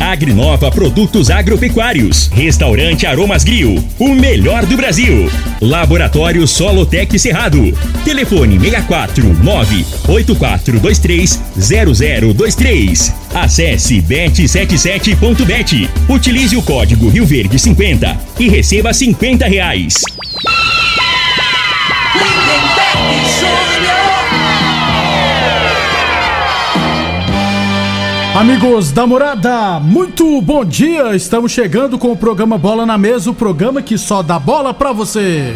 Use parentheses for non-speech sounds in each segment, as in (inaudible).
Agrinova Produtos Agropecuários. Restaurante Aromas Grill, o melhor do Brasil. Laboratório Solotec Cerrado. Telefone 64 8423 0023. Acesse bet77.bet. Utilize o código Rio Verde 50 e receba 50 reais. Amigos da morada, muito bom dia! Estamos chegando com o programa Bola na Mesa o programa que só dá bola pra você.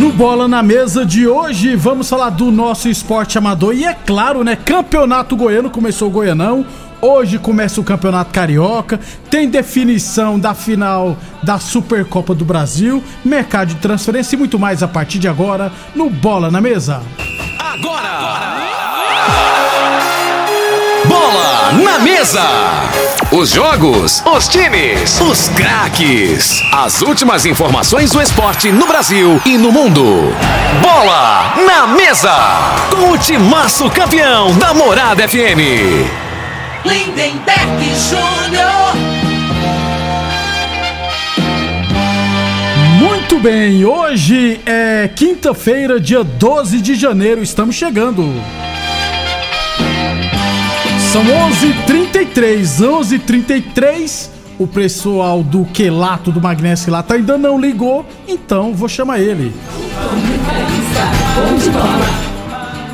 No Bola na Mesa de hoje, vamos falar do nosso esporte amador e é claro, né? Campeonato Goiano começou o Goianão. Hoje começa o Campeonato Carioca, tem definição da final da Supercopa do Brasil, mercado de transferência e muito mais a partir de agora no Bola na Mesa. Agora! Bola na Mesa! Os jogos, os times, os craques. As últimas informações do esporte no Brasil e no mundo. Bola na Mesa! Com o timaço campeão da Morada FM. Lindenberg Júnior. Muito bem, hoje é quinta-feira, dia 12 de janeiro, estamos chegando. São 11h33, 11h33. O pessoal do Quelato, do Magnésio Quelato ainda não ligou, então vou chamar ele.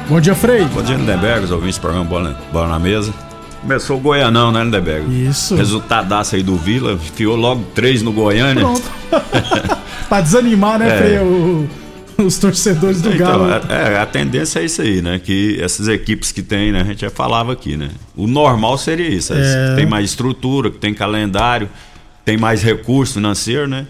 Bom dia, Frei. Bom dia, Lindenberg, os ouvintes do programa Bola, Bola na Mesa. Começou o Goianão, né, Lindenberg? Isso. Resultadaço aí do Vila, enfiou logo três no Goiânia. Pronto. (laughs) pra desanimar, né, É. Frei, o- os torcedores do Galo. Então, é, a tendência é isso aí, né? Que essas equipes que tem, né? A gente já falava aqui, né? O normal seria isso. É. que Tem mais estrutura, que tem calendário, tem mais recurso financeiro, né?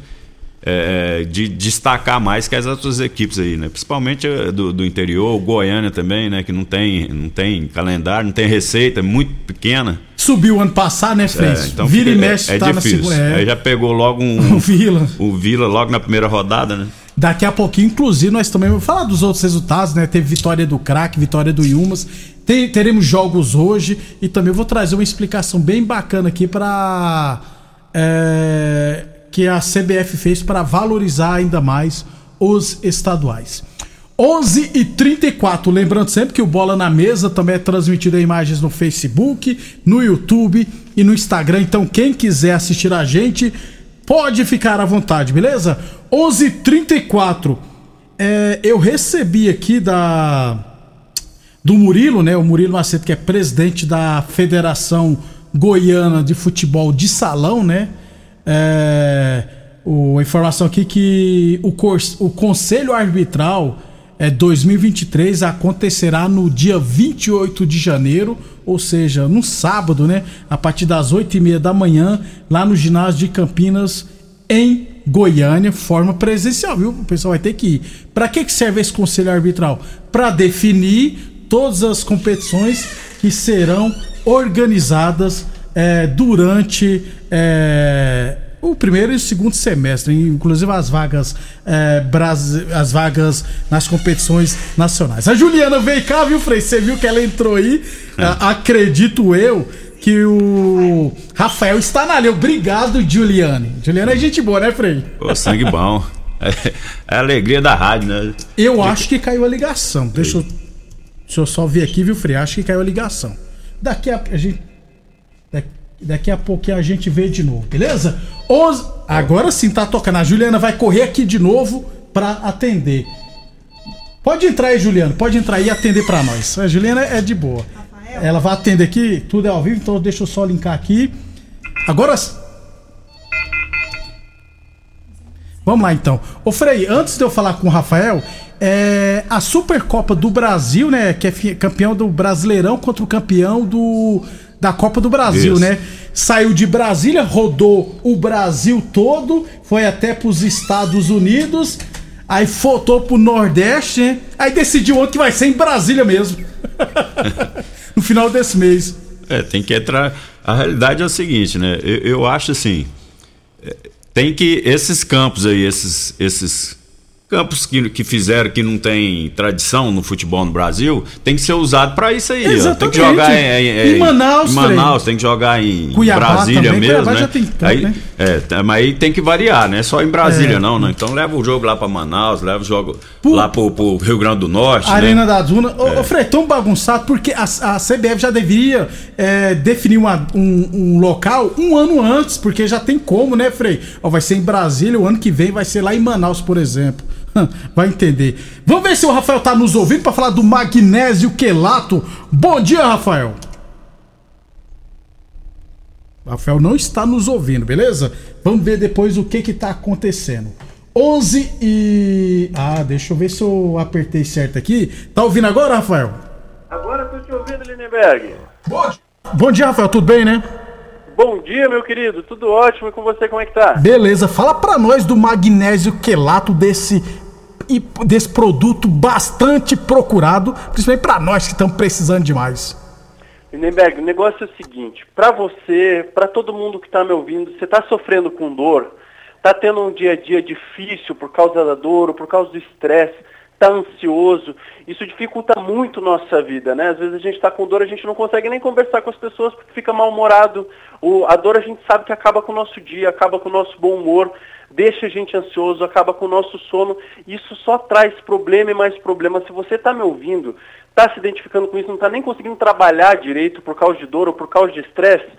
É, de destacar mais que as outras equipes aí, né? Principalmente eh, do, do interior, o Goiânia também, né? Que não tem, não tem calendário, não tem receita, é muito pequena. Subiu ano passado, né, Frei? É, então Vira e mexe, é, é tá difícil. na segunda. Aí É. já pegou logo (laughs) O um, Vila. o Vila logo na primeira rodada, né? Daqui a pouquinho, inclusive, nós também vamos falar dos outros resultados, né? Teve vitória do Crack, vitória do Yumas. Tem- teremos jogos hoje e também vou trazer uma explicação bem bacana aqui para que a CBF fez para valorizar ainda mais os estaduais. 11 e 34 lembrando sempre que o Bola na Mesa também é transmitido em imagens no Facebook, no YouTube e no Instagram. Então, quem quiser assistir a gente, pode ficar à vontade, beleza? 11 e 34 é, eu recebi aqui da do Murilo, né? O Murilo Macedo, que é presidente da Federação Goiana de Futebol de Salão, né? É, o, a informação aqui que o, o Conselho Arbitral é 2023 acontecerá no dia 28 de janeiro, ou seja, no sábado, né? A partir das 8 e meia da manhã, lá no ginásio de Campinas, em Goiânia, forma presencial, viu? O pessoal vai ter que ir. Para que, que serve esse conselho arbitral? Para definir todas as competições que serão organizadas eh, durante eh, o primeiro e o segundo semestre, inclusive as vagas brasi- as vagas nas competições nacionais. A Juliana veio cá, viu, Frei? Você viu que ela entrou aí? Ah, acredito eu que o Rafael está na linha. Obrigado, Juliane. Juliana é gente boa, né, Frei? Ô, sangue bom. É, é a alegria da rádio, né? Eu acho que caiu a ligação. Deixa eu, deixa eu só ver aqui, viu, Frei? Acho que caiu a ligação. Daqui a, a gente. Daqui, daqui a pouquinho a gente vê de novo, beleza? Onze- agora sim tá tocando. A Juliana vai correr aqui de novo pra atender. Pode entrar aí, Juliana. Pode entrar aí e atender pra nós. A Juliana é de boa. Ela vai atender aqui, tudo é ao vivo, então deixa eu só linkar aqui. Agora. Vamos lá então. Ô Frei, antes de eu falar com o Rafael, é, a Supercopa do Brasil, né? Que é campeão do Brasileirão contra o campeão do, da Copa do Brasil, Isso. né? Saiu de Brasília, rodou o Brasil todo, foi até pros Estados Unidos, aí voltou pro Nordeste, né? Aí decidiu ontem que vai ser em Brasília mesmo. (laughs) no final desse mês. É, tem que entrar. A realidade é o seguinte, né? Eu, eu acho assim. É, tem que. Esses campos aí, esses, esses campos que, que fizeram que não tem tradição no futebol no Brasil, tem que ser usado para isso aí. Ó. Tem que jogar em, em, em Manaus, em Manaus tem que jogar em Cuiabá Brasília também. mesmo, Cuiabá né? Tem aí, né? É, mas aí tem que variar, né? Só em Brasília é. não, né? Então leva o jogo lá para Manaus, leva o jogo Por... lá pro, pro Rio Grande do Norte, né? Arena né? da Duna. Ô, é. ô Frei, tão bagunçado porque a, a CBF já deveria é, definir uma, um, um, local um ano antes, porque já tem como, né, Frei? Ó, vai ser em Brasília, o ano que vem vai ser lá em Manaus, por exemplo. (laughs) Vai entender. Vamos ver se o Rafael tá nos ouvindo para falar do magnésio quelato. Bom dia, Rafael. Rafael não está nos ouvindo, beleza? Vamos ver depois o que que tá acontecendo. 11 e. Ah, deixa eu ver se eu apertei certo aqui. Tá ouvindo agora, Rafael? Agora tô te ouvindo, Lindenberg. Bom, Bom dia, Rafael. Tudo bem, né? Bom dia, meu querido. Tudo ótimo. E com você, como é que tá? Beleza. Fala pra nós do magnésio quelato desse e desse produto bastante procurado, principalmente para nós que estamos precisando demais. Lindenberg, o negócio é o seguinte, para você, para todo mundo que está me ouvindo, você está sofrendo com dor, está tendo um dia a dia difícil por causa da dor ou por causa do estresse, está ansioso, isso dificulta muito nossa vida, né? Às vezes a gente está com dor, a gente não consegue nem conversar com as pessoas porque fica mal-humorado. A dor a gente sabe que acaba com o nosso dia, acaba com o nosso bom humor, deixa a gente ansioso, acaba com o nosso sono. Isso só traz problema e mais problema. Se você está me ouvindo, está se identificando com isso, não está nem conseguindo trabalhar direito por causa de dor ou por causa de estresse,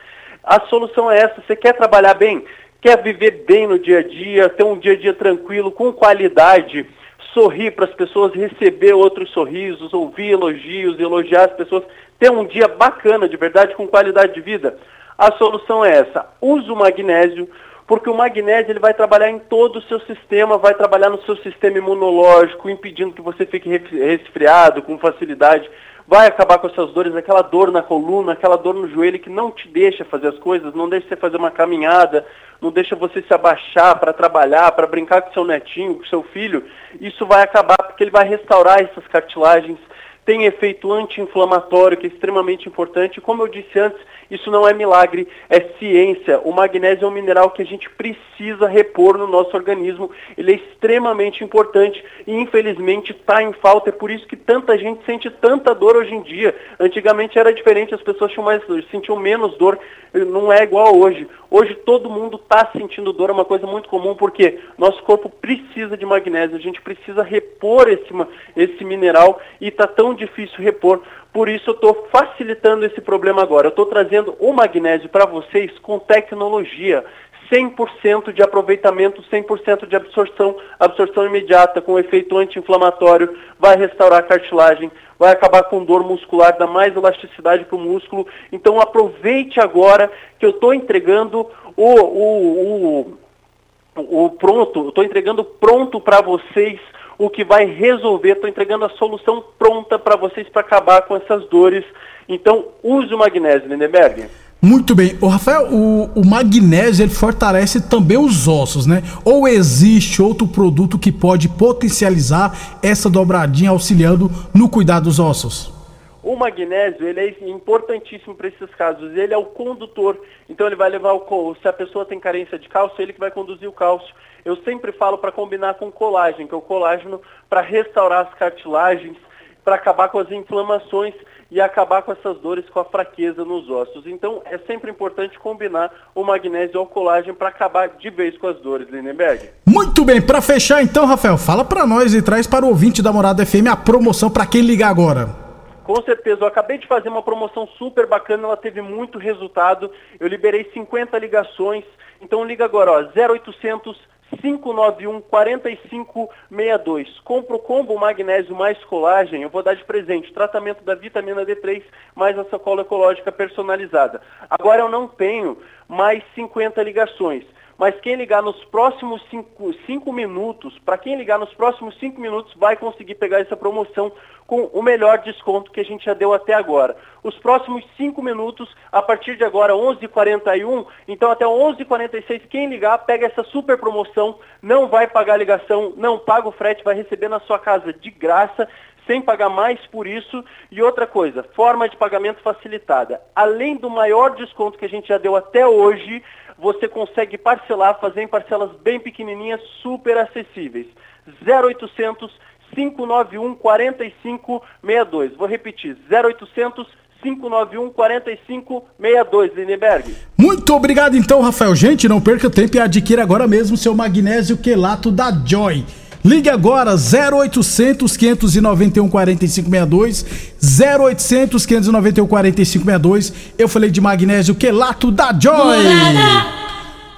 a solução é essa. Você quer trabalhar bem? Quer viver bem no dia a dia, ter um dia a dia tranquilo, com qualidade, sorrir para as pessoas, receber outros sorrisos, ouvir elogios, elogiar as pessoas, ter um dia bacana, de verdade, com qualidade de vida? A solução é essa. Use o magnésio, porque o magnésio ele vai trabalhar em todo o seu sistema, vai trabalhar no seu sistema imunológico, impedindo que você fique resfriado com facilidade, vai acabar com essas dores, aquela dor na coluna, aquela dor no joelho que não te deixa fazer as coisas, não deixa você fazer uma caminhada, não deixa você se abaixar para trabalhar, para brincar com seu netinho, com seu filho. Isso vai acabar porque ele vai restaurar essas cartilagens, tem efeito anti-inflamatório, que é extremamente importante. Como eu disse antes, isso não é milagre, é ciência. O magnésio é um mineral que a gente precisa repor no nosso organismo. Ele é extremamente importante e infelizmente está em falta. É por isso que tanta gente sente tanta dor hoje em dia. Antigamente era diferente, as pessoas tinham mais, sentiam menos dor. Não é igual hoje. Hoje todo mundo está sentindo dor, é uma coisa muito comum, porque nosso corpo precisa de magnésio, a gente precisa repor esse, esse mineral e está tão difícil repor. Por isso eu estou facilitando esse problema agora. Eu estou trazendo o magnésio para vocês com tecnologia. 100% de aproveitamento, 100% de absorção, absorção imediata, com efeito anti-inflamatório, vai restaurar a cartilagem, vai acabar com dor muscular, dá mais elasticidade para o músculo. Então aproveite agora que eu estou entregando o, o, o, o pronto, estou entregando pronto para vocês o que vai resolver, estou entregando a solução pronta para vocês para acabar com essas dores. Então, use o magnésio, Lindenberg. Muito bem. O Rafael, o, o, magnésio ele fortalece também os ossos, né? Ou existe outro produto que pode potencializar essa dobradinha auxiliando no cuidado dos ossos? O magnésio ele é importantíssimo para esses casos. Ele é o condutor. Então ele vai levar o se a pessoa tem carência de cálcio, ele que vai conduzir o cálcio. Eu sempre falo para combinar com colágeno, que é o colágeno para restaurar as cartilagens, para acabar com as inflamações e acabar com essas dores, com a fraqueza nos ossos. Então é sempre importante combinar o magnésio ao colágeno para acabar de vez com as dores, Lindenberg. Muito bem, para fechar então, Rafael, fala para nós e traz para o ouvinte da Morada FM a promoção para quem ligar agora. Com certeza, eu acabei de fazer uma promoção super bacana, ela teve muito resultado. Eu liberei 50 ligações. Então liga agora, ó, 0800 591 4562. Compro combo magnésio mais colagem, eu vou dar de presente tratamento da vitamina D3 mais a sacola ecológica personalizada. Agora eu não tenho mais 50 ligações. Mas quem ligar nos próximos 5 minutos, para quem ligar nos próximos 5 minutos, vai conseguir pegar essa promoção com o melhor desconto que a gente já deu até agora. Os próximos 5 minutos, a partir de agora, 11h41, então até 11h46, quem ligar, pega essa super promoção, não vai pagar ligação, não paga o frete, vai receber na sua casa de graça, sem pagar mais por isso. E outra coisa, forma de pagamento facilitada. Além do maior desconto que a gente já deu até hoje, você consegue parcelar, fazer em parcelas bem pequenininhas, super acessíveis. 0800 591 4562. Vou repetir, 0800 591 4562, Lindenberg. Muito obrigado então, Rafael. Gente, não perca tempo e adquira agora mesmo seu magnésio quelato da Joy. Ligue agora 0800 591 4562 0800 591 4562. Eu falei de magnésio quelato da Joy.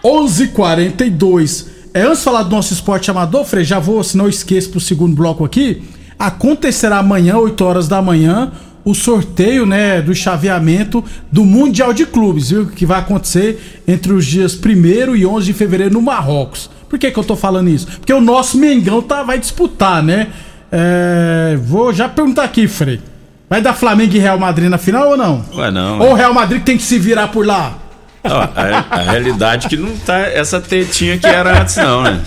11:42. É, antes de falar do nosso esporte amador, Frei, já vou, se não esqueço pro segundo bloco aqui. Acontecerá amanhã, 8 horas da manhã, o sorteio, né, do chaveamento do Mundial de Clubes, viu? Que vai acontecer entre os dias 1 e 11 de fevereiro no Marrocos. Por que, que eu tô falando isso? Porque o nosso Mengão tá, vai disputar, né? É, vou já perguntar aqui, Frei. Vai dar Flamengo e Real Madrid na final ou não? Ué, não. Ou o Real Madrid tem que se virar por lá? Não, a, a, realidade é que não tá essa tetinha que era antes, não, né?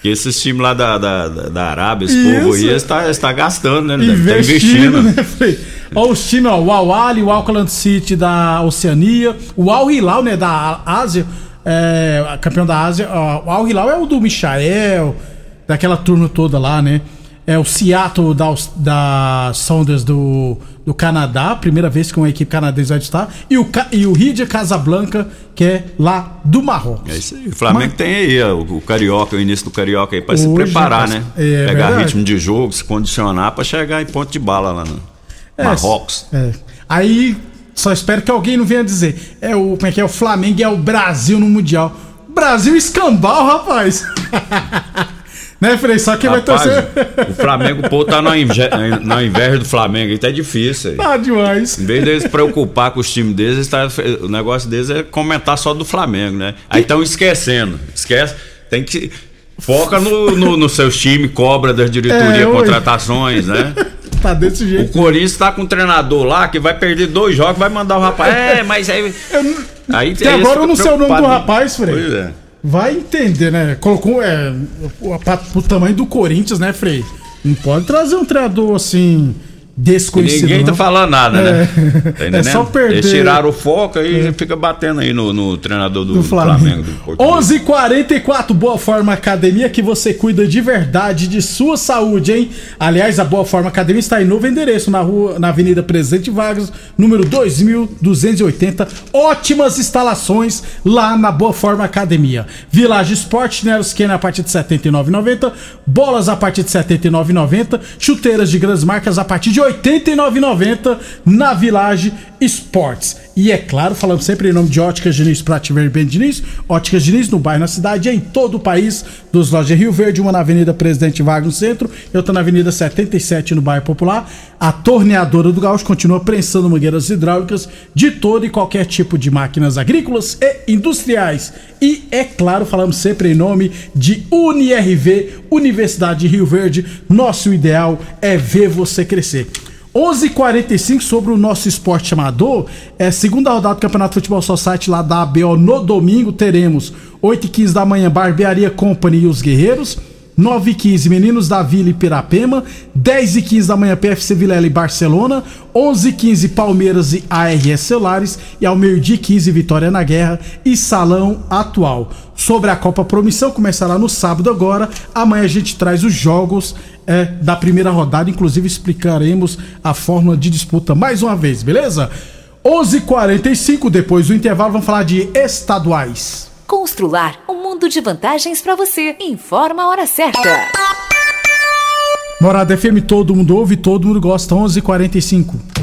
Que esses times lá da, da, da Arábia, esse Isso. povo aí, está, está gastando, né? Investindo, tá investindo. né? Olha os times, ó, o Al-Ali, o Auckland City da Oceania, o Al-Hilal, né, da Ásia, é, campeão da Ásia. O Al Hilal é o do Michael, daquela turma toda lá, né? É o Seattle da, da Saunders do, do Canadá, primeira vez que uma equipe canadense vai estar. E o, e o Rio de Casablanca, que é lá do Marrocos. É isso aí. O Flamengo Mas, tem aí ó, o Carioca, o início do Carioca aí, para se preparar, né? É, Pegar verdade. ritmo de jogo, se condicionar para chegar em ponto de bala lá no é, Marrocos. É. Aí só espero que alguém não venha dizer. É o, como é que é? O Flamengo e é o Brasil no Mundial. Brasil escambau, rapaz. (laughs) né, Frei? Só quem rapaz, vai torcer. O Flamengo, pô, tá na, inveja do Flamengo. Aí é difícil. Aí. Tá demais. Em vez deles se preocupar com os times deles, tá, o negócio deles é comentar só do Flamengo, né? Aí estão esquecendo. Esquece. Tem que. Foca no, no, no seus times, cobra das diretorias, é, contratações, né? (laughs) tá desse jeito. O Corinthians tá com um treinador lá que vai perder dois jogos, vai mandar o rapaz. É, mas aí. Eu, aí até agora eu não sei o nome do rapaz, Frei. Pois é. Vai entender, né? Colocou é, o, o tamanho do Corinthians, né, Frei? Não pode trazer um treinador assim desconhecido. ninguém tá falando nada, né? é. Tá é só perder. Eles tiraram o foco e é. fica batendo aí no, no treinador do, do Flamengo. Flamengo 11:44 Boa Forma Academia que você cuida de verdade de sua saúde, hein? Aliás, a Boa Forma Academia está em novo endereço na rua, na Avenida Presidente Vargas, número 2280. Ótimas instalações lá na Boa Forma Academia. Village Sport, Nero Scanner a partir de 79,90, bolas a partir de 79,90, chuteiras de grandes marcas a partir de 89,90 na Village Esportes. E é claro, falamos sempre em nome de Óticas Diniz, Prate Verde Ben Diniz, Óticas Diniz no bairro, na cidade em todo o país, dos lojas Rio Verde, uma na Avenida Presidente Vargas no centro e outra na Avenida 77 no bairro Popular. A torneadora do Gaúcho continua prensando mangueiras hidráulicas de todo e qualquer tipo de máquinas agrícolas e industriais. E é claro, falamos sempre em nome de UniRV, Universidade de Rio Verde. Nosso ideal é ver você crescer. 11:45 sobre o nosso esporte amador. É segunda rodada do Campeonato Futebol Society lá da ABO no domingo. Teremos 8h15 da manhã Barbearia Company e os Guerreiros. 9 e 15 Meninos da Vila e Pirapema, 10 e 15 da manhã PFC Vilela e Barcelona, 11 e 15 Palmeiras e ARS Celulares e ao meio-dia 15 Vitória na Guerra e Salão Atual. Sobre a Copa Promissão, começará no sábado agora, amanhã a gente traz os jogos é, da primeira rodada, inclusive explicaremos a fórmula de disputa mais uma vez, beleza? 11:45 depois do intervalo vamos falar de estaduais. Constrular um mundo de vantagens para você. Informa a hora certa. Morada FM, todo mundo ouve, todo mundo gosta. 11:45.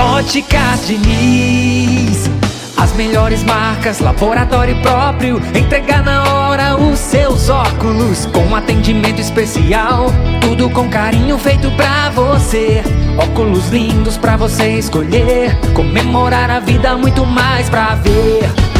Óticas Diniz. As melhores marcas, laboratório próprio Entregar na hora os seus óculos. Com atendimento especial Tudo com carinho feito pra você. Óculos lindos pra você escolher. Comemorar a vida, muito mais pra ver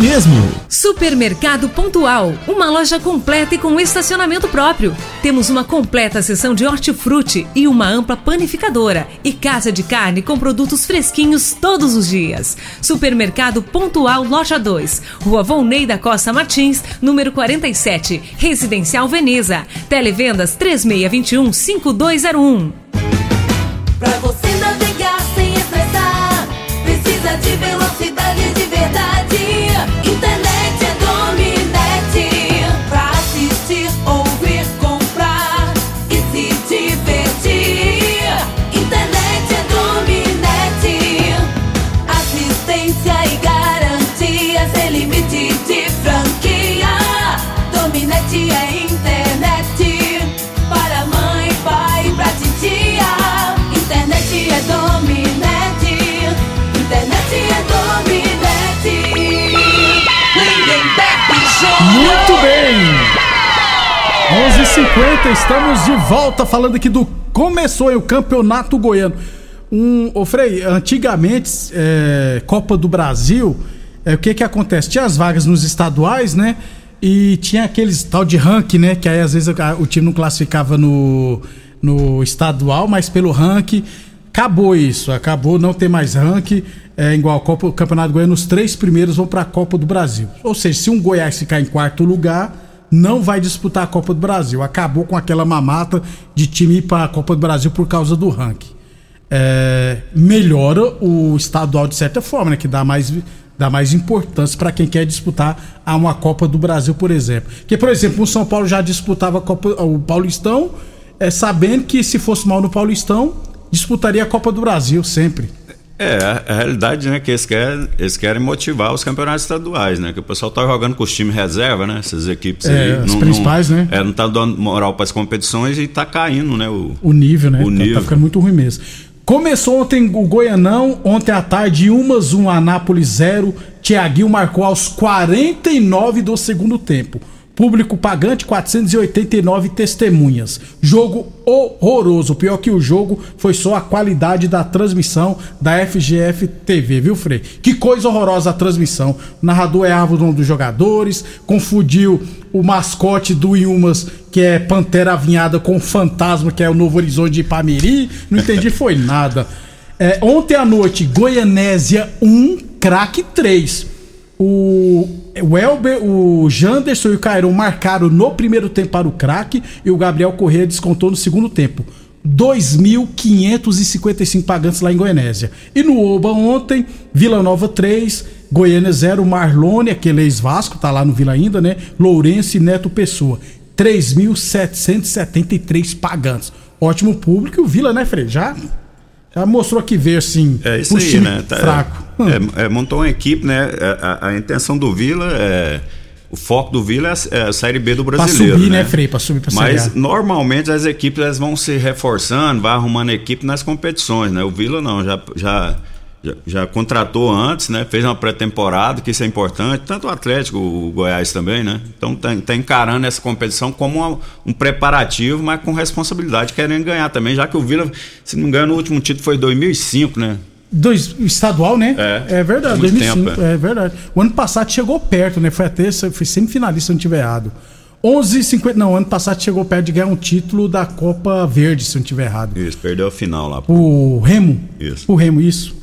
mesmo. Supermercado Pontual, uma loja completa e com estacionamento próprio. Temos uma completa seção de hortifruti e uma ampla panificadora e casa de carne com produtos fresquinhos todos os dias. Supermercado Pontual Loja 2, Rua Volney da Costa Martins, número 47, Residencial Veneza. Televendas 3621 5201. Pra você navegar sem estressar, precisa de velocidade 11h50, estamos de volta falando aqui do. Começou aí o Campeonato Goiano. Um, ô Frei, antigamente, é, Copa do Brasil, é, o que que acontece? Tinha as vagas nos estaduais, né? E tinha aqueles tal de ranking, né? Que aí às vezes o time não classificava no, no estadual, mas pelo ranking. Acabou isso, acabou, não tem mais ranking. É igual Copa, o Campeonato Goiano, os três primeiros vão para a Copa do Brasil. Ou seja, se um Goiás ficar em quarto lugar, não vai disputar a Copa do Brasil. Acabou com aquela mamata de time ir para a Copa do Brasil por causa do ranking. É, melhora o estadual de certa forma, né? Que dá mais, dá mais importância para quem quer disputar a uma Copa do Brasil, por exemplo. Que, por exemplo, o São Paulo já disputava Copa, o Paulistão, é, sabendo que se fosse mal no Paulistão, disputaria a Copa do Brasil sempre. É, a, a realidade, né, que eles querem, eles querem motivar os campeonatos estaduais, né? Que o pessoal tá jogando com os times reserva, né? Essas equipes É, aí. as principais, né? É, não tá dando moral para as competições e tá caindo, né? O, O nível, né? O Tá- nível. Tá, ficando muito ruim mesmo. Começou ontem o Goianão, ontem à tarde, Umas 1, Anápolis 0. Tiaguinho marcou aos 49 do segundo tempo. Público pagante, 489 testemunhas. Jogo horroroso. Pior que o jogo foi só a qualidade da transmissão da FGF TV, viu, Frei? Que coisa horrorosa a transmissão. O narrador errava o nome dos jogadores, confundiu o mascote do Yumas, que é Pantera Avinhada, com o Fantasma, que é o Novo Horizonte de Ipameri. Não entendi, (laughs) foi nada. É, ontem à noite, Goianésia 1, craque 3. O, o Elber, o Janderson e o Cairon marcaram no primeiro tempo para o craque e o Gabriel Corrêa descontou no segundo tempo. 2.555 pagantes lá em Goianésia. E no Oba ontem, Vila Nova 3, Goiânia 0, Marlone, aquele ex-Vasco, tá lá no Vila ainda, né? Lourenço e Neto Pessoa. 3.773 pagantes. Ótimo público. E o Vila, né, Frei? Já, já mostrou que veio assim. É isso aí, né? Tá- fraco. é- é, montou uma equipe, né? A, a- a intenção do Vila é. O foco do Vila é a, é a Série B do Pra brasileiro. subir, né, Frei? Pra subir pra Mas normalmente as equipes elas vão se reforçando, vai arrumando equipe nas competições, né? O Vila não, já, já, já, já contratou antes, né? Fez uma pré-temporada, que isso é importante. Tanto o Atlético, o Goiás também, né? Então tá, tá encarando essa competição como uma- um preparativo, mas com responsabilidade, querendo ganhar também, já que o Vila, se não me engano, o último título foi em 2005, né? Dois, estadual, né? É. verdade, Muito 2005. tempo, é. verdade. O ano passado chegou perto, né? Foi até foi semifinalista, se não tiver errado. 11,50. Não, ano passado chegou perto de ganhar um título da Copa Verde, se não tiver errado. Isso, perdeu a final lá. O Remo. Isso. O Remo, isso.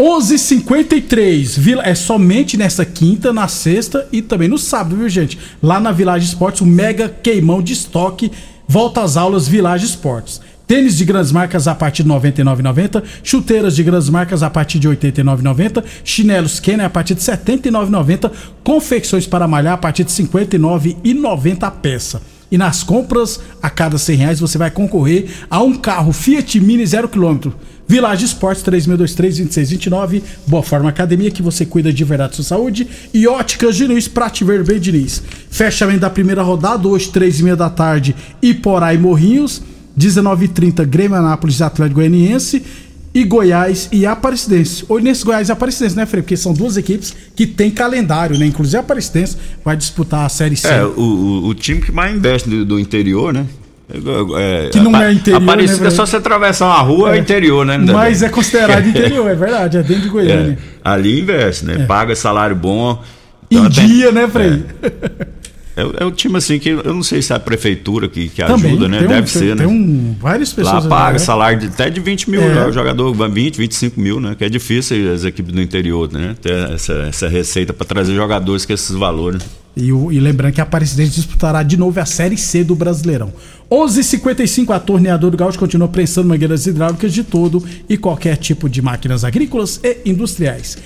11:53 Vila é somente nessa quinta, na sexta e também no sábado, viu, gente? Lá na Village Esportes, o mega queimão de estoque volta às aulas Village Esportes. Tênis de grandes marcas a partir de R$ 99,90, chuteiras de grandes marcas a partir de R$ 89,90, chinelos Kenner a partir de R$ 79,90, confecções para malhar a partir de R$ 59,90 a peça. E nas compras, a cada 100 reais você vai concorrer a um carro Fiat Mini 0 km. Village Esportes 3623-2629. Boa Forma Academia, que você cuida de verdade da sua saúde. E Óticas Diniz, pra te ver bem, Diniz. Fechamento da primeira rodada, hoje, 3 e meia da tarde, Iporá e Morrinhos. 19h30, Grêmio Anápolis Atlético Goianiense. E Goiás e Aparecidense. Nesse Goiás e Aparecidense, né, Frei? Porque são duas equipes que têm calendário, né? Inclusive a Aparecidense vai disputar a Série C. É, o, o, time que mais investe do, do interior, né? É, Que não é interior, Aparecida né, é só você atravessar uma rua, é, É. interior, né? Mas é considerado (laughs) interior, é verdade, é dentro de Goiânia. É, ali investe, né? É. Paga salário bom. Em Então, tem- dia, né, Frei? (laughs) É, é um time assim que eu não sei se é a prefeitura que, que Também, ajuda, né? tem um- Deve tem- ser, né? tem um- várias pessoas Lá paga né? salário de, até de 20 mil, É. né? o jogador vai 20, 25 mil, né? Que é difícil as equipes do interior, né? Ter essa, essa receita para trazer jogadores com esses valores. E, o- e lembrando que a Aparecidense disputará de novo a Série C do Brasileirão. 11:55 a torneadora do Gaúcho continua prensando mangueiras hidráulicas de todo e qualquer tipo de máquinas agrícolas e industriais.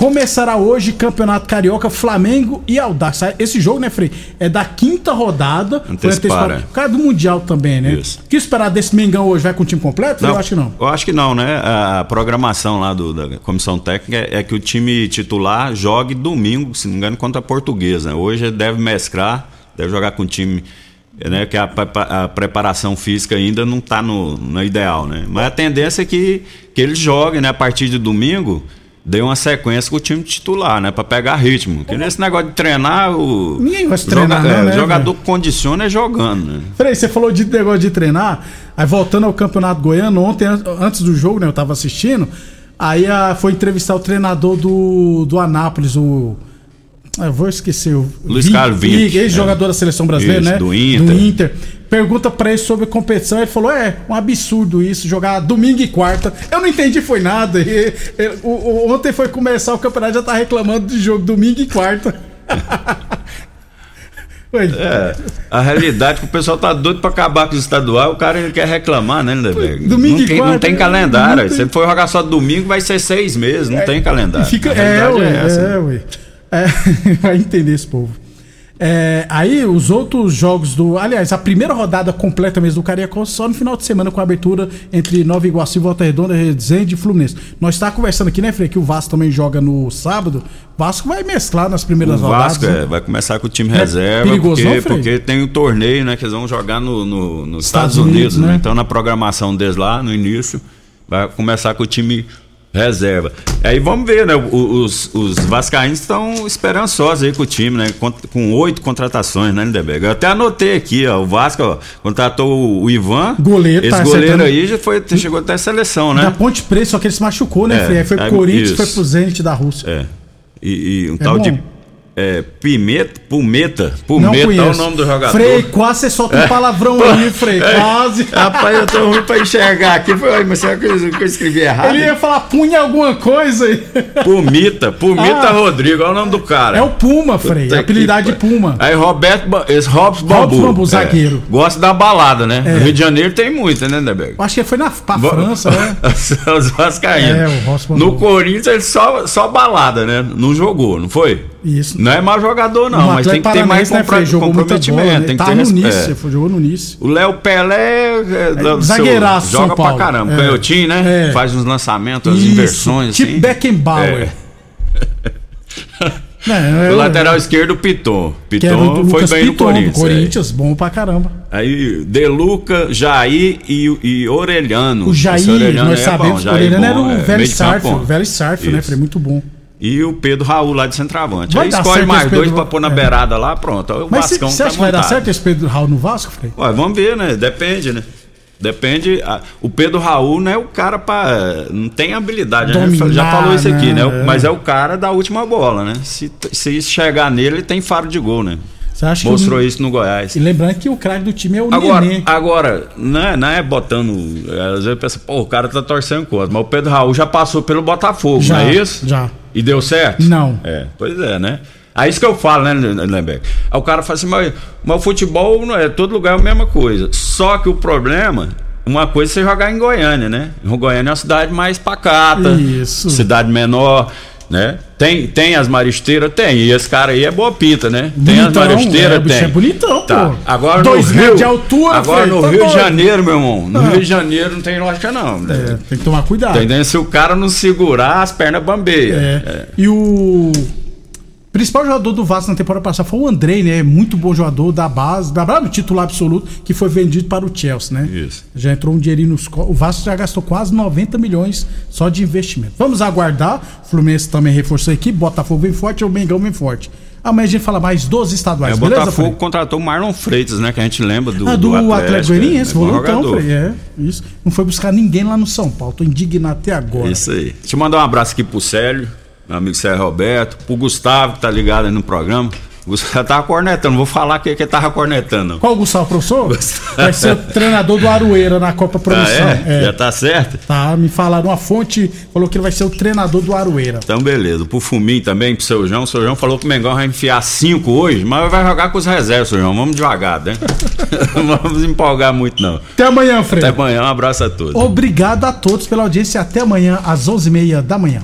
Começará hoje Campeonato Carioca, Flamengo e Audax. Esse jogo, né, Frei? É da quinta rodada. Foi Antecipar, antecipado. é. O cara do Mundial também, né? Isso. O que esperar desse Mengão hoje? Vai com o time completo? Eu acho que não. Eu acho que não, né? A programação lá do- da comissão técnica é, é que o time titular jogue domingo, se não me engano, contra a portuguesa. Hoje deve mesclar, deve jogar com o time. Né, que a, prepa- a preparação física ainda não está no, no ideal, né? Mas a tendência é que, que eles joguem né, a partir de domingo dê uma sequência com o time titular, né? Pra pegar ritmo. Porque nesse negócio de treinar, o. Ninguém gosta de treinar, joga- não, é, né, o jogador que condiciona é jogando, né? Peraí, você falou de negócio de treinar. Aí voltando ao Campeonato Goiano, ontem, an- antes do jogo, né? Eu tava assistindo. Aí ah, foi entrevistar o treinador do, do Anápolis, o. ah, Eu vou esquecer. O Luiz Carlos Vinck, Ex-jogador é. da seleção brasileira, Isso, né? do Inter. Pergunta pra ele sobre competição. Ele falou: é, um absurdo isso, jogar domingo e quarta. Eu não entendi, foi nada. E- e- o- ontem foi começar o campeonato, já tá reclamando de jogo domingo e quarta. (laughs) É, a realidade é que o pessoal tá doido pra acabar com o estadual, o cara ele quer reclamar, né, Lindeberg? Domingo não e tem, quarta, não tem calendário. Não tem- Se ele for jogar só domingo, vai ser seis meses, não tem calendário. Fica, é, realidade ué, é essa, é, né? ué. É, (laughs) vai entender esse povo. É, aí, os outros jogos do. Aliás, a primeira rodada completa mesmo do Cariacó só no final de semana com a abertura entre Nova Iguaçu, Volta Redonda, Resende e Fluminense. Nós tá conversando aqui, né, Frei, que o Vasco também joga no sábado. Vasco vai mesclar nas primeiras O Vasco rodadas. é, vai começar com o time É reserva, perigoso não, porque, Frei? porque tem um torneio, né, que eles vão jogar no, no- nos Estados Estados, Unidos, Unidos, né? né? Então na programação deles lá, no início, vai começar com o time reserva. Aí vamos ver, né? Os, os vascaínos estão esperançosos aí com o time, né? Com, com oito contratações, né, Lindeberg? Eu até anotei aqui, ó. O Vasco ó, contratou o, Ivan. Goleiro, Esse tá goleiro aí já foi, chegou até a seleção, né? Da Ponte Preta, só que ele se machucou, né, É, Frei? Foi pro Corinthians, isso. foi pro Zenit da Rússia. É. E, e um É tal bom. de é, Pimeta, Pumeta. Não Pumeta é o nome do jogador. Frei, quase você solta um É. palavrão (laughs) aí, Frei. Quase. (laughs) Rapaz, eu tô ruim pra enxergar aqui. Mas será que eu, que eu escrevi errado? Ele ia falar punha alguma coisa aí. (laughs) Pumita, Pumita Ah. Rodrigo, olha o nome do cara. É o Puma, Frei. Puta Apelidade de Puma. Aí Roberto, esse Robson Bambu. Robson Bambu, É, zagueiro. Gosta da balada, né? É. No Rio de Janeiro tem muita, né, Neberg? Acho que foi na, pra França, né? Os vascaínos. É, o Robson no. Corinthians ele só, só balada, né? Não jogou, não foi? Isso. Não é mau jogador, não, No mas tem que ter mais né, compra-? Jogou comprometimento. bola, né? Tem que Tá ter no Nice, é. jogou no Nice. O Léo Pelé é, do- zagueiraço, seu- São joga Paulo. pra caramba. É. Canhotinho, né? É. Faz uns lançamentos, as inversões. tipo assim. Beckenbauer. É, (laughs) é, o é, lateral esquerdo, Piton. Piton foi Lucas bem no Piton, Corinthians. do Corinthians, bom pra caramba. é. Aí, Deluca, Jair e, e Orelhano. O Jair, Orelhano nós é sabemos bom, que o Jair Orelhano bom, era o é, velho Sarf, o velho Sarf, né? Foi muito bom. E o Pedro Raul lá de centroavante. Vai Aí escolhe mais esse dois Pedro- pra pôr na é. beirada lá, pronto. O Mas Vascão você tá acha que vai dar certo esse Pedro Raul no Vasco, Frei? Ué, vamos ver, né? Depende, né? Depende. a- o Pedro Raul não é o cara pra. Não tem habilidade, né? Dominar, Já falou isso aqui, né? né? Mas é o cara da última bola, né? Se, se chegar nele, ele tem faro de gol, né? Você acha Mostrou isso no Goiás. E lembrando que o craque do time é o Agora, Nenê. agora não, é, não é botando. Às vezes pensa, pô, o cara tá torcendo contra. Mas o Pedro Raul já passou pelo Botafogo, Já, não é isso? já. E deu certo? Não. É, pois é, né? Aí isso que eu falo, né, Lemberg? Aí o cara fala assim, mas, mas o futebol não é, todo lugar é a mesma coisa. Só que o problema, uma coisa é você jogar em Goiânia, né? Goiânia é uma cidade mais pacata, Isso. cidade menor, né? Tem, tem as maristeiras? Tem. E esse cara aí é boa pinta, né? tem as Bonitão, maristeiras? é, tem. é bonitão, tá. pô. Agora Dois no Rio, de altura, Agora no tá Rio de Janeiro, meu irmão. No Ah. Rio de Janeiro não tem lógica não. né? É, tem que tomar cuidado. Entendeu? Se o cara não segurar, as pernas bambeiam. É. E o principal jogador do Vasco na temporada passada foi o Andrei, né? Muito bom jogador da base, da base, titular absoluto, que foi vendido para o Chelsea, né? Isso. Já entrou um dinheirinho nos. O Vasco já gastou quase 90 milhões só de investimento. Vamos aguardar. O Fluminense também reforçou a equipe, Botafogo vem forte, o Mengão vem forte. Amanhã a gente fala mais dos estaduais, É, o? Botafogo Frei? contratou o Marlon Freitas, né? Que a gente lembra do, ah, do, Atlético Goianiense, é, bom volantão. Frei. É, isso. Não foi buscar ninguém lá no São Paulo. Tô indignado até agora. Isso aí. Deixa eu mandar um abraço aqui pro Célio, meu amigo Célio Roberto, pro Gustavo, que tá ligado aí no programa. O Gustavo tava cornetando, vou falar que que ele tava cornetando, não. Qual o Gustavo, professor? Vai ser o treinador do Aroeira na Copa Promissão. Ah, é? Já tá certo? Tá, me falaram, uma fonte falou que ele vai ser o treinador do Aroeira. Então, beleza. Pro Fumim também, pro seu João. O seu João falou que o Mengão vai enfiar cinco hoje, mas vai jogar com os reservas, seu João. Vamos devagar, né? (laughs) não vamos empolgar muito, não. Até amanhã, Fred. Até amanhã, um abraço a todos. Obrigado a todos pela audiência. Até amanhã, às 11h30 da manhã.